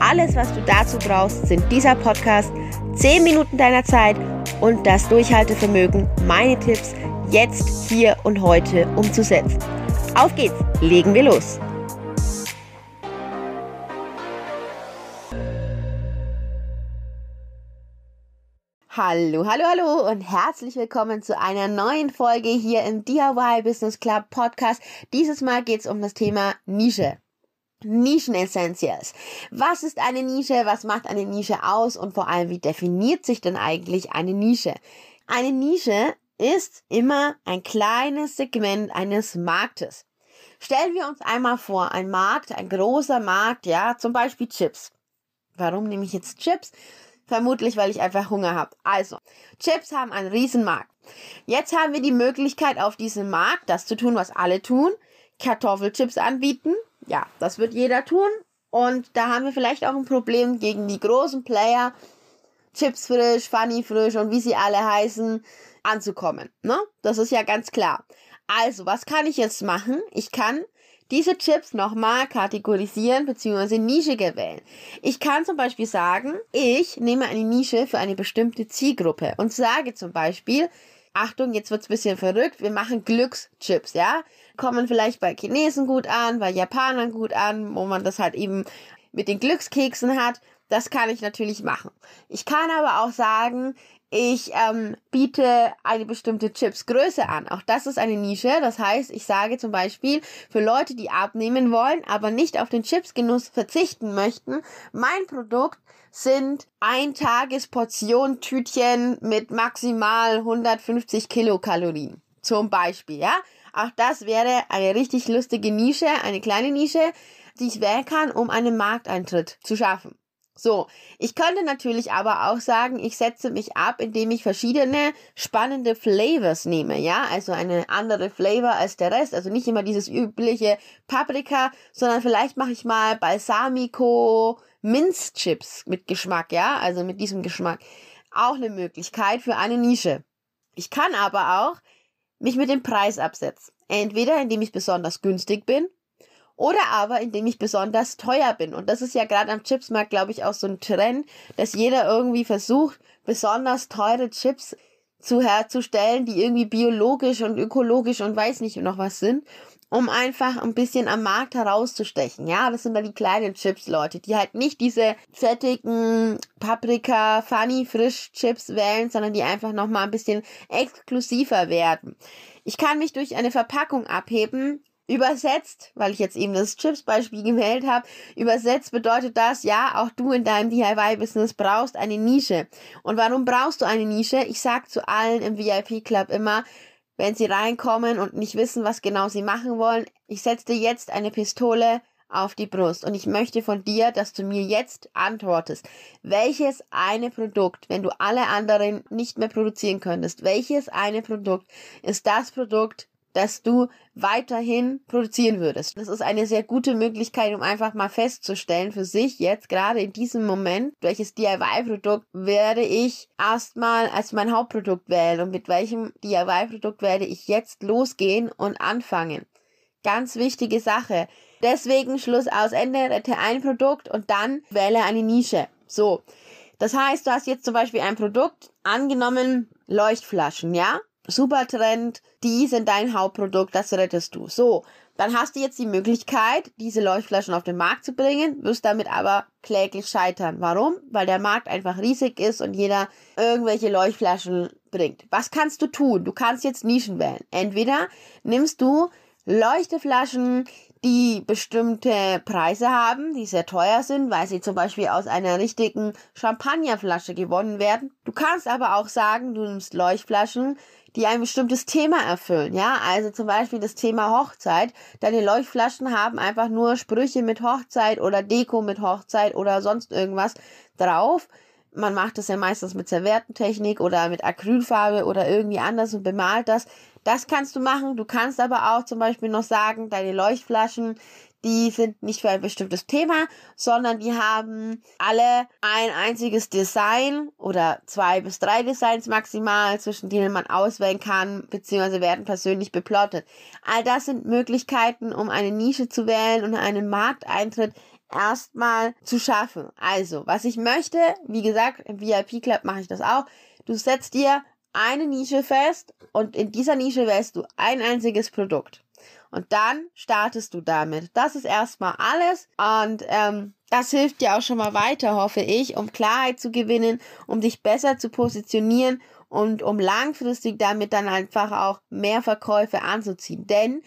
Alles, was du dazu brauchst, sind dieser Podcast, 10 Minuten deiner Zeit und das Durchhaltevermögen, meine Tipps jetzt, hier und heute umzusetzen. Auf geht's, legen wir los. Hallo, hallo, hallo und herzlich willkommen zu einer neuen Folge hier im DIY Business Club Podcast. Dieses Mal geht's um das Thema Nische. Nischen-Essentials. Was ist eine Nische? Was macht eine Nische aus? Und vor allem, wie definiert sich denn eigentlich eine Nische? Eine Nische ist immer ein kleines Segment eines Marktes. Stellen wir uns einmal vor, ein Markt, ein großer Markt, ja, zum Beispiel Chips. Warum nehme ich jetzt Chips? Vermutlich, weil ich einfach Hunger habe. Also, Chips haben einen Riesenmarkt. Jetzt haben wir die Möglichkeit auf diesem Markt, das zu tun, was alle tun. Kartoffelchips anbieten, ja, das wird jeder tun. Und da haben wir vielleicht auch ein Problem gegen die großen Player, Chips frisch, Funny frisch und wie sie alle heißen, anzukommen. Ne? Das ist ja ganz klar. Also, was kann ich jetzt machen? Ich kann diese Chips nochmal kategorisieren bzw. Nische wählen. Ich kann zum Beispiel sagen, ich nehme eine Nische für eine bestimmte Zielgruppe und sage zum Beispiel, Achtung, jetzt wird's bisschen verrückt, wir machen Glückschips, ja? Kommen vielleicht bei Chinesen gut an, bei Japanern gut an, wo man das halt eben mit den Glückskeksen hat. Das kann ich natürlich machen. Ich kann aber auch sagen, ich ähm, biete eine bestimmte Chipsgröße an. Auch das ist eine Nische. Das heißt, ich sage zum Beispiel für Leute, die abnehmen wollen, aber nicht auf den Chipsgenuss verzichten möchten, mein Produkt sind ein Tagesportion Tütchen mit maximal 150 Kilokalorien. Zum Beispiel, ja. Auch das wäre eine richtig lustige Nische, eine kleine Nische, die ich wählen kann, um einen Markteintritt zu schaffen. So, ich könnte natürlich aber auch sagen, ich setze mich ab, indem ich verschiedene spannende Flavors nehme, ja, also eine andere Flavor als der Rest, also nicht immer dieses übliche Paprika, sondern vielleicht mache ich mal Balsamico Minzchips mit Geschmack, ja, also mit diesem Geschmack. Auch eine Möglichkeit für eine Nische. Ich kann aber auch mich mit dem Preis absetzen. Entweder indem ich besonders günstig bin oder aber indem ich besonders teuer bin. Und das ist ja gerade am Chipsmarkt, glaube ich, auch so ein Trend, dass jeder irgendwie versucht, besonders teure Chips zu herzustellen, die irgendwie biologisch und ökologisch und weiß nicht noch was sind, um einfach ein bisschen am Markt herauszustechen. Ja, das sind dann die kleinen Chips, Leute, die halt nicht diese fettigen Paprika, Funny, Frisch Chips wählen, sondern die einfach nochmal ein bisschen exklusiver werden. Ich kann mich durch eine Verpackung abheben, Übersetzt, weil ich jetzt eben das Chips-Beispiel gewählt habe, übersetzt bedeutet das, ja, auch du in deinem DIY-Business brauchst eine Nische. Und warum brauchst du eine Nische? Ich sag zu allen im VIP-Club immer, wenn sie reinkommen und nicht wissen, was genau sie machen wollen, ich setze dir jetzt eine Pistole auf die Brust. Und ich möchte von dir, dass du mir jetzt antwortest, welches eine Produkt, wenn du alle anderen nicht mehr produzieren könntest, welches eine Produkt ist das Produkt, dass du weiterhin produzieren würdest. Das ist eine sehr gute Möglichkeit, um einfach mal festzustellen für sich jetzt gerade in diesem Moment, welches DIY-Produkt werde ich erstmal als mein Hauptprodukt wählen und mit welchem DIY-Produkt werde ich jetzt losgehen und anfangen. Ganz wichtige Sache. Deswegen Schluss aus Ende, rette ein Produkt und dann wähle eine Nische. So. Das heißt, du hast jetzt zum Beispiel ein Produkt, angenommen Leuchtflaschen, ja? Super Trend, die sind dein Hauptprodukt, das rettest du. So, dann hast du jetzt die Möglichkeit, diese Leuchtflaschen auf den Markt zu bringen, wirst damit aber kläglich scheitern. Warum? Weil der Markt einfach riesig ist und jeder irgendwelche Leuchtflaschen bringt. Was kannst du tun? Du kannst jetzt Nischen wählen. Entweder nimmst du Leuchteflaschen, die bestimmte Preise haben, die sehr teuer sind, weil sie zum Beispiel aus einer richtigen Champagnerflasche gewonnen werden. Du kannst aber auch sagen, du nimmst Leuchtflaschen, die ein bestimmtes Thema erfüllen. Ja, also zum Beispiel das Thema Hochzeit. Deine Leuchtflaschen haben einfach nur Sprüche mit Hochzeit oder Deko mit Hochzeit oder sonst irgendwas drauf. Man macht das ja meistens mit Serviertentechnik oder mit Acrylfarbe oder irgendwie anders und bemalt das. Das kannst du machen. Du kannst aber auch zum Beispiel noch sagen, deine Leuchtflaschen, die sind nicht für ein bestimmtes Thema, sondern die haben alle ein einziges Design oder zwei bis drei Designs maximal, zwischen denen man auswählen kann, beziehungsweise werden persönlich beplottet. All das sind Möglichkeiten, um eine Nische zu wählen und einen Markteintritt erstmal zu schaffen. Also, was ich möchte, wie gesagt, im VIP Club mache ich das auch. Du setzt dir eine Nische fest und in dieser Nische wählst du ein einziges Produkt. Und dann startest du damit. Das ist erstmal alles. Und ähm, das hilft dir auch schon mal weiter, hoffe ich, um Klarheit zu gewinnen, um dich besser zu positionieren und um langfristig damit dann einfach auch mehr Verkäufe anzuziehen. Denn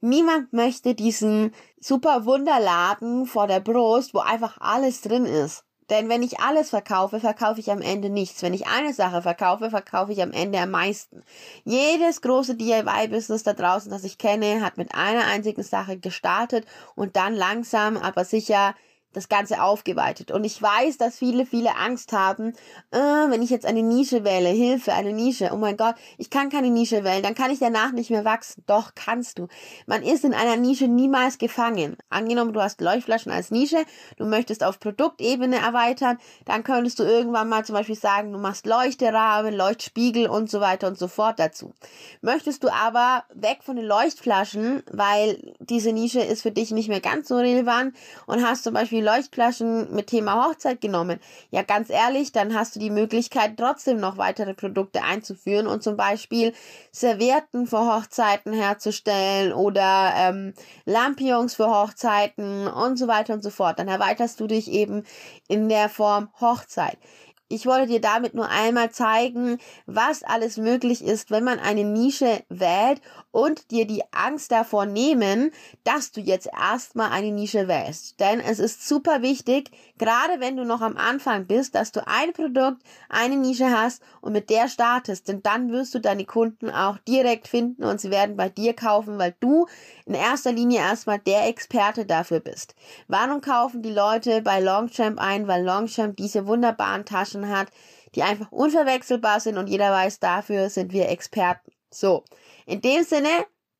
niemand möchte diesen super Wunderladen vor der Brust, wo einfach alles drin ist. Denn wenn ich alles verkaufe, verkaufe ich am Ende nichts. Wenn ich eine Sache verkaufe, verkaufe ich am Ende am meisten. Jedes große DIY-Business da draußen, das ich kenne, hat mit einer einzigen Sache gestartet und dann langsam, aber sicher das Ganze aufgeweitet. Und ich weiß, dass viele, viele Angst haben, äh, wenn ich jetzt eine Nische wähle, Hilfe, eine Nische, oh mein Gott, ich kann keine Nische wählen, dann kann ich danach nicht mehr wachsen. Doch, kannst du. Man ist in einer Nische niemals gefangen. Angenommen, du hast Leuchtflaschen als Nische, du möchtest auf Produktebene erweitern, dann könntest du irgendwann mal zum Beispiel sagen, du machst Leuchterahmen, Leuchtspiegel und so weiter und so fort dazu. Möchtest du aber weg von den Leuchtflaschen, weil diese Nische ist für dich nicht mehr ganz so relevant und hast zum Beispiel Leuchtflaschen mit Thema Hochzeit genommen. Ja, ganz ehrlich, dann hast du die Möglichkeit, trotzdem noch weitere Produkte einzuführen und zum Beispiel Servietten für Hochzeiten herzustellen oder ähm, Lampions für Hochzeiten und so weiter und so fort. Dann erweiterst du dich eben in der Form Hochzeit. Ich wollte dir damit nur einmal zeigen, was alles möglich ist, wenn man eine Nische wählt und dir die Angst davor nehmen, dass du jetzt erstmal eine Nische wählst. Denn es ist super wichtig, gerade wenn du noch am Anfang bist, dass du ein Produkt, eine Nische hast und mit der startest. Denn dann wirst du deine Kunden auch direkt finden und sie werden bei dir kaufen, weil du in erster Linie erstmal der Experte dafür bist. Warum kaufen die Leute bei Longchamp ein? Weil Longchamp diese wunderbaren Taschen Taschen hat, die einfach unverwechselbar sind und jeder weiß, dafür sind wir Experten. So, in dem Sinne,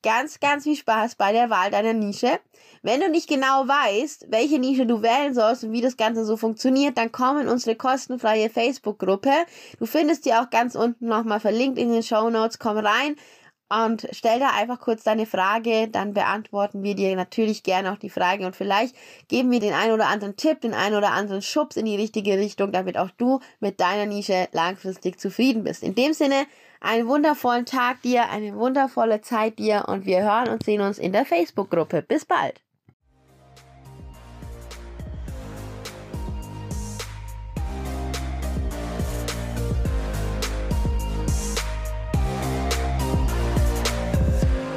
ganz, ganz viel Spaß bei der Wahl deiner Nische. Wenn du nicht genau weißt, welche Nische du wählen sollst und wie das Ganze so funktioniert, dann komm in unsere kostenfreie Facebook-Gruppe. Du findest die auch ganz unten nochmal verlinkt in den Show Notes. Komm rein, und stell da einfach kurz deine Frage, dann beantworten wir dir natürlich gerne auch die Frage und vielleicht geben wir den einen oder anderen Tipp, den einen oder anderen Schubs in die richtige Richtung, damit auch du mit deiner Nische langfristig zufrieden bist. In dem Sinne, einen wundervollen Tag dir, eine wundervolle Zeit dir und wir hören und sehen uns in der Facebook-Gruppe. Bis bald!